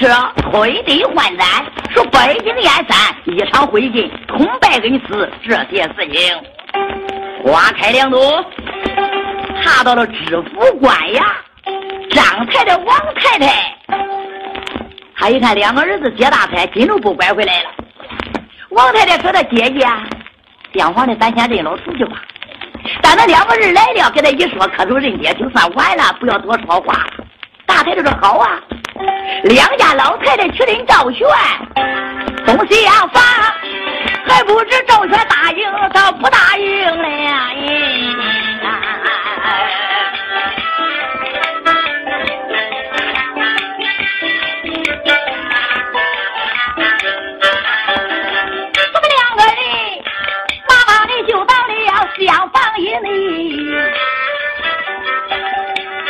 车推杯换盏，说北京燕山一场灰烬，同败恩师这些事情。花开两朵，爬到了知府官衙，张太太、王太太，他一看两个儿子接大财，金都不拐回来了。王太太说：“他姐姐，厢房的咱先认了出去吧。但那两个人来了，给他一说，磕头认爹，就算完了，不要多说话。”大太太说：“好啊。”两家老太太去认赵玄，东西厢房还不知赵玄答应他不答应了。他们两个人马上的就到了厢房以内，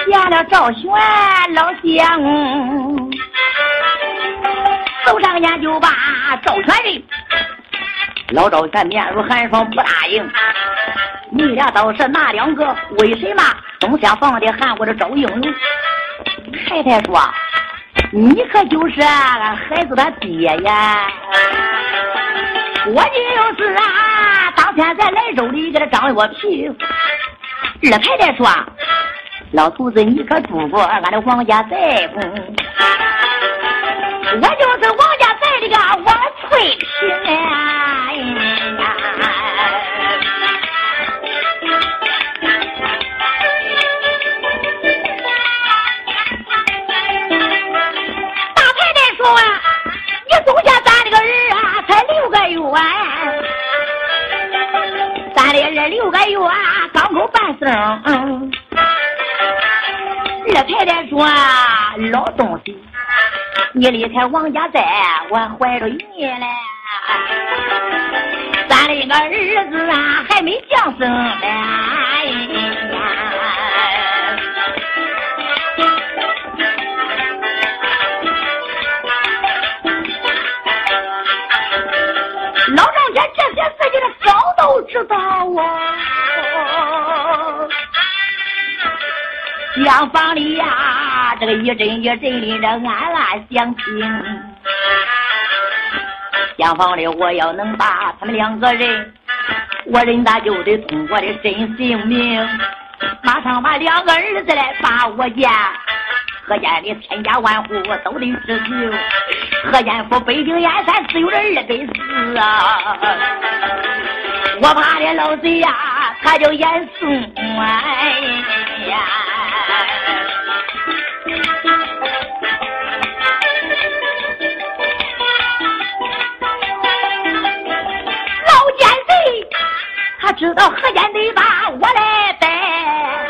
见了赵玄老相。走上前就把赵全认，老赵全面如寒霜不答应。你俩倒是那两个？为什么东厢房里喊我的赵应龙？太太说：“你可就是俺孩子的爹呀！我就是啊，当天在莱州里给他张我皮。”二太太说：“老头子，你可住过俺的王家寨不？”我就是王家寨的个王翠萍啊！大太太说啊，你总下咱这个人啊，才六个月，啊咱的人六个月啊刚够半生。二太太说，老东西。你离开王家寨，我怀着孕嘞。咱那个儿子啊，还没降生呢。老丈人这些事情早都知道啊。厢房里呀，这个一阵一阵的这暗暗响听。厢房里我要能把他们两个人，我人大就得通过的真姓名，马上把两个儿子来把我见。何家的千家万户我都得知情。何家府北京燕山只有这二百四啊！我怕的老贼呀，他叫严嵩哎知道何间得把我来带，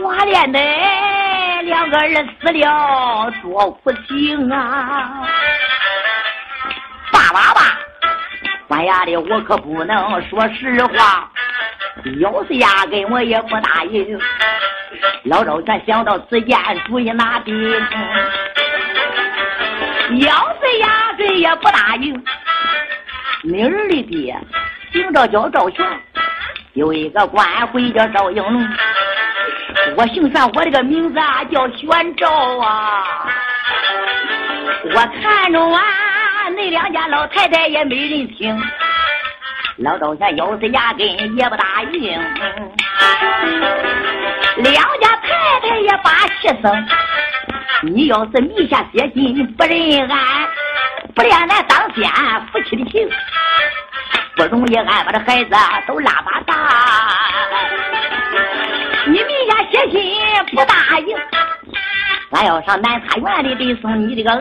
我连的两个人死了多苦情啊！爸爸爸，关衙的我可不能说实话。要是压根我也不答应，老赵全想到此间主意拿定。要是压根也不答应，明儿的爹姓赵叫赵全，有一个官回叫赵应龙。我姓玄，我这个名字啊叫玄赵啊。我看着啊，那两家老太太也没人听。老赵家要是压根也不答应，两家太太也把气生。你要是迷下邪心不认俺，不恋俺当先夫妻的情，不容易俺把这孩子都拉把大。你明家写信不答应，俺要上南茶园里得送你这个案。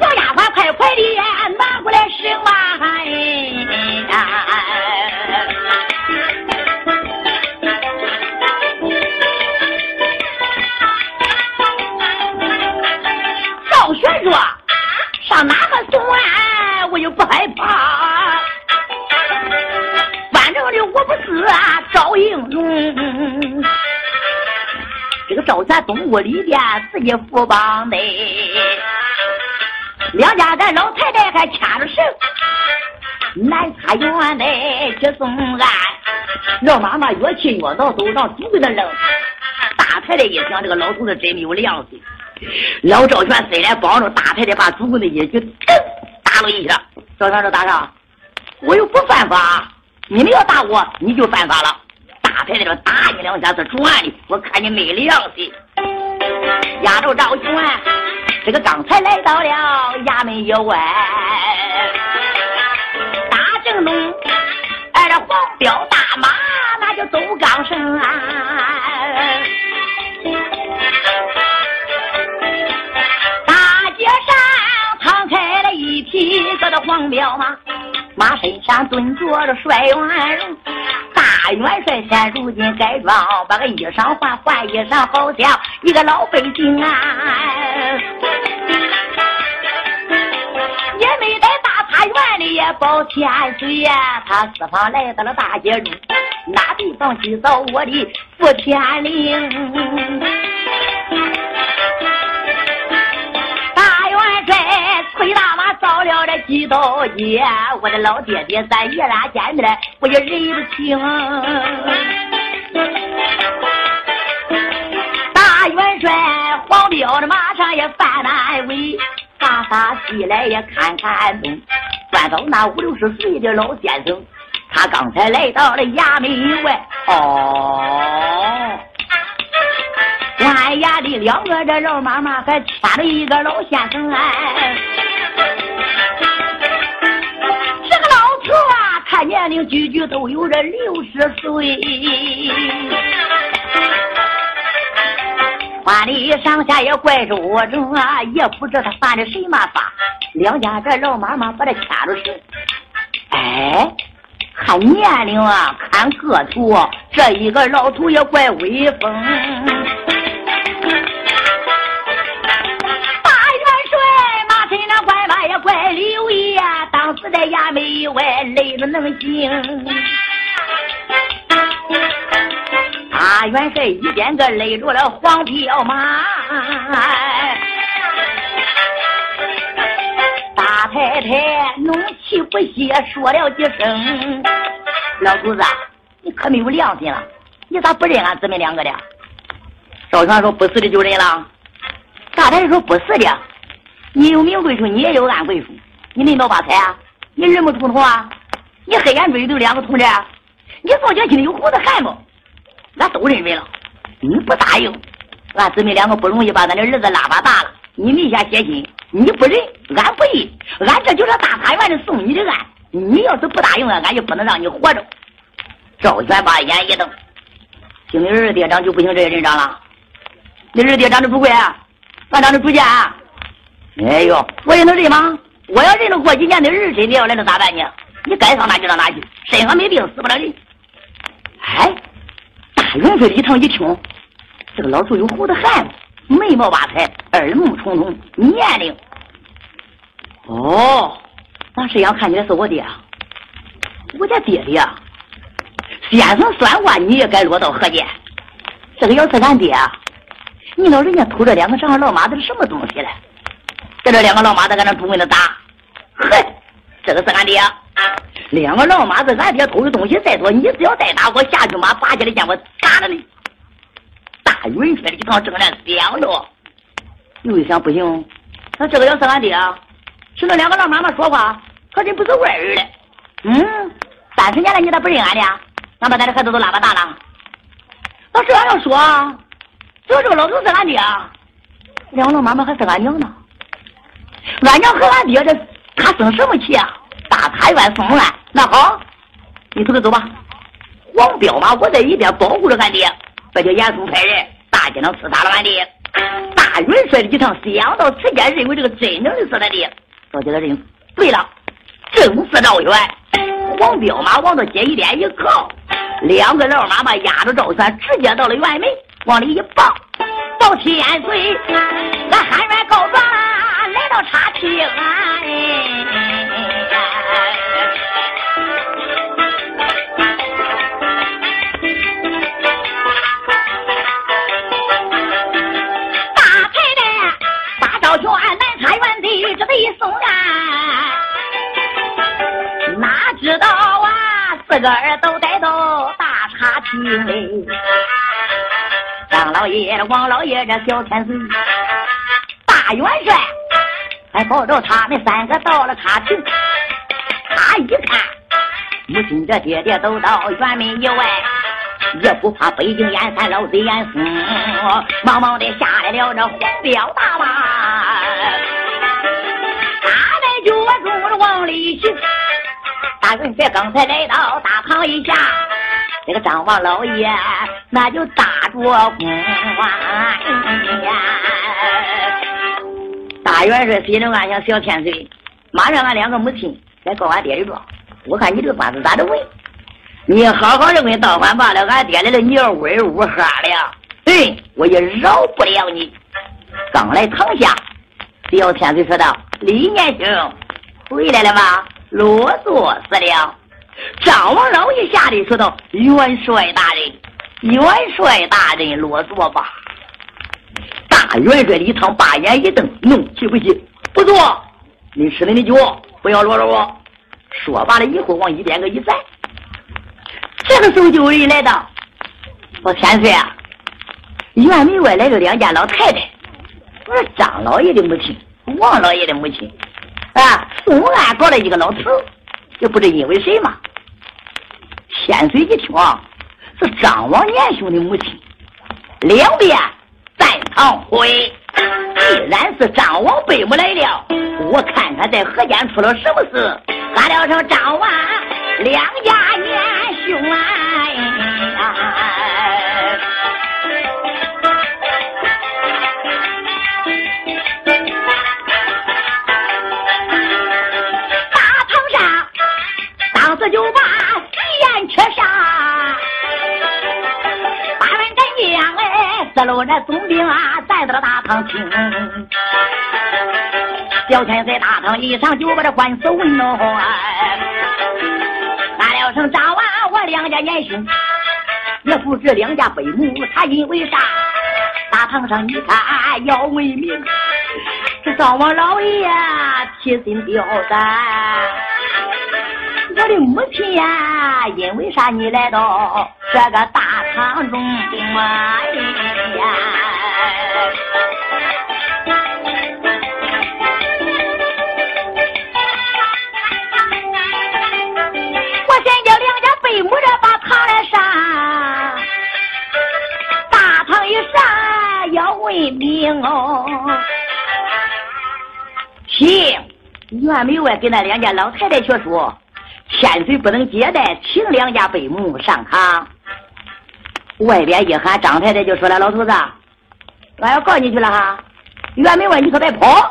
小丫鬟，快快的拿过来审嘛！赵玄说：“上哪个送案，我就不害怕。反正呢我不是啊，赵应龙。这个赵玄东屋里边自己副帮的。”两家的老太太还牵着绳，南茶园的去送俺。老妈妈越气越恼，都往祖柜那扔。大太太一想，这个老头子真没有良心。老赵全虽然帮着大太太把祖公的一举了一下，赵全说：“打啥？我又不犯法，你们要打我，你就犯法了。”大太太说：“打你两下是转的，我看你没良心。”压着赵全，这个刚才来到了衙门以外，大正东，哎，这黄标大马那就走岗上上蹲坐着帅元荣。大元帅现如今改装，把个衣裳换换衣裳，好像一个老百姓啊。也没在大茶园里也保天水呀，他四方来到了大街中，哪地方去找我的福天灵？大元帅崔大到了这几道街，我的老爹爹咱爷俩见面，我也认不清。大元帅黄彪的马上也犯难为，哈哈起来也看看东，转到那五六十岁的老先生，他刚才来到了衙门外，哦。俺衙里两个这老妈妈还牵着一个老先生哎，年龄句句都有这六十岁，花里上下也怪着重啊，也不知他犯的什么法。两家这老妈妈把他牵着手，哎，看年龄啊，看个头，这一个老头也怪威风。外累的能行，大元帅一边个勒着了黄骠马，大太太怒气不歇说了几声：“老头子，你可没有良心了，你咋不认俺姊妹两个的？”赵全说：“不是的就认了。”大太太说：“不是的。”你有明贵处，你也有暗贵处。你没闹发财啊？你认不出头啊？你黑眼追都两个同志，你宋家心里有胡子汗不？俺都认为了。你不答应，俺姊妹两个不容易把咱的儿子拉拔大了。你没下决心，你不认，俺不认。俺这就是大法院的送你的案。你要是不答应啊，俺就不能让你活着。赵全把眼一瞪，听你二爹长就不行，这些人长了。你二爹长得不贵，俺长得不贱。哎呦，我也能认吗？我要认了，过几年的儿身你要来了咋办呢？你该上哪去上哪去，身上没病死不了人。哎，大元帅一趟一听，这个老头有胡子汉子，眉毛八彩，耳目重重，年龄……哦，那这样看起来是我爹啊，我家爹爹。先生算卦，你也该落到何间？这个要是俺爹，你老人家偷这两个长老妈子是什么东西嘞？在这两个老妈子搁那主跟他打，哼，这个是俺爹。两个老妈子，俺爹偷的东西再多，你只要再打我下去马，拔起来剑我打了你。大元帅的一趟正战想着，又一想不行，那这个要是俺爹，是那两个老妈妈说话，可真不是外人嘞。嗯，三十年了你咋不认俺爹？俺把咱的孩子都拉巴大了。那这样要说，只要这个老头是俺爹，两个老妈妈还是俺娘呢。俺娘和俺爹这，他生什么气啊？大太院送案，那好，你从这走吧。黄彪马，我在一边保护着俺爹，这就严嵩派人大街上刺杀了俺爹。大元帅的一趟想到此间，认为这个真正的是他爹，到这个人对了，正是赵元。黄彪马往到街一边一靠，两个老妈妈压着赵三，直接到了院门，往里一抱，到天岁，俺喊冤告状了。茶厅啊！大太太把赵全南茶园的这一送啊，哪知道啊，四个儿都带到大茶厅里。张老爷、王老爷这小天孙，大元帅还抱着他们三个到了卡亭。他一看，母亲这爹爹都到辕门以外，也不怕北京燕山老贼严嵩，忙忙的下来了这黄标大马，他们就着往里行。大元帅刚才来到大堂一下，这个张王老爷那就打着弓啊！元帅心中暗想：小天岁，马上俺两个母亲来告俺爹的状，我看你这个官司咋的问？你好好的问道官罢了，俺爹来了，你要威武哈了，对我也饶不了你。刚来堂下，小天岁说道：“李年兄，回来了吗？”啰嗦死了！张王老爷下里说道：“元帅大人，元帅大人啰嗦吧。”大元帅李汤把眼一瞪，怒气不息：“不错，你吃了你酒，不要啰嗦我。”说罢了以后，往一边个一站。这个时候就有人来到：“我千岁啊，院门外来了两家老太太，我说张老爷的母亲，王老爷的母亲。”啊，东岸过来一个老头，也不知因为谁嘛。千岁一听啊，是张王年兄的母亲，两边堂会。既然是张王贝母来了，我看看在河间出了什么事。喊了声张王，两家年兄啊。哎，四路那总兵啊，带到了大堂听。小天在大堂一上就把这官司问喽，喊了声张王，我两家年兄，也不知两家背母，他因为啥？大堂上一看要问明，这张王老爷提心吊胆。我的母亲呀，因为啥你来到这个大堂中啊？呀，我先叫两家背母的把堂来上，大堂一上要问明哦。行，院门外给那两家老太太学说。千岁不能接待，请两家贝母上堂。外边一喊，张太太就说了：“老头子，俺要告你去了哈！辕门外你可别跑。”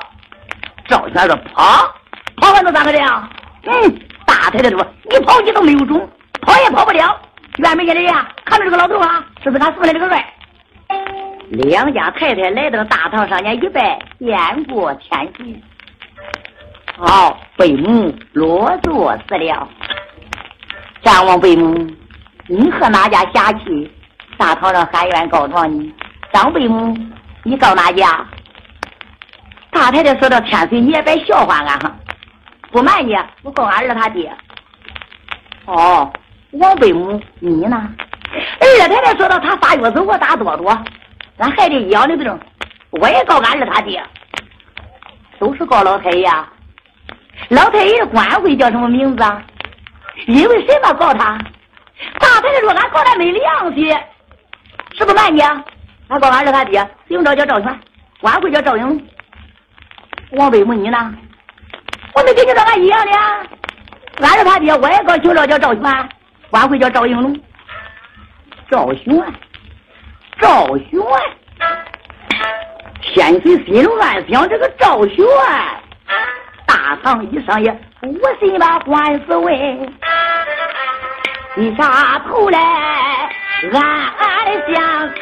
赵全说：“跑，跑还能咋个的呀？”嗯，大太太说：“你跑你都没有种，跑也跑不了。辕门前的人看着这个老头啊，是不是他送来这个帅？”两家太太来到大堂上，前一拜，见过千岁。好，贝母落座死了。张王贝母，你和哪家下去？大堂上喊冤告状呢？张贝母，你告哪家？大太太说到天水，你也别笑话俺哈。不瞒你，我告俺儿他爹。哦，王贝母，你呢？二太太说到他发月子，我打多多，俺孩子一样的病，我也告俺儿他爹。都是告老太爷。老太爷的官会叫什么名字啊？因为什么告他？大太太说俺告他没良心，是不瞒你？俺告俺是他爹，姓赵叫赵全，官会叫赵英龙。王贝母你呢？我没跟你说俺一样的，俺是他爹，我也告姓赵叫赵全，官会叫赵英龙。赵玄，赵玄，天岁心乱想这个赵玄。大堂一上也无心把官司问，低下头来暗暗的想情。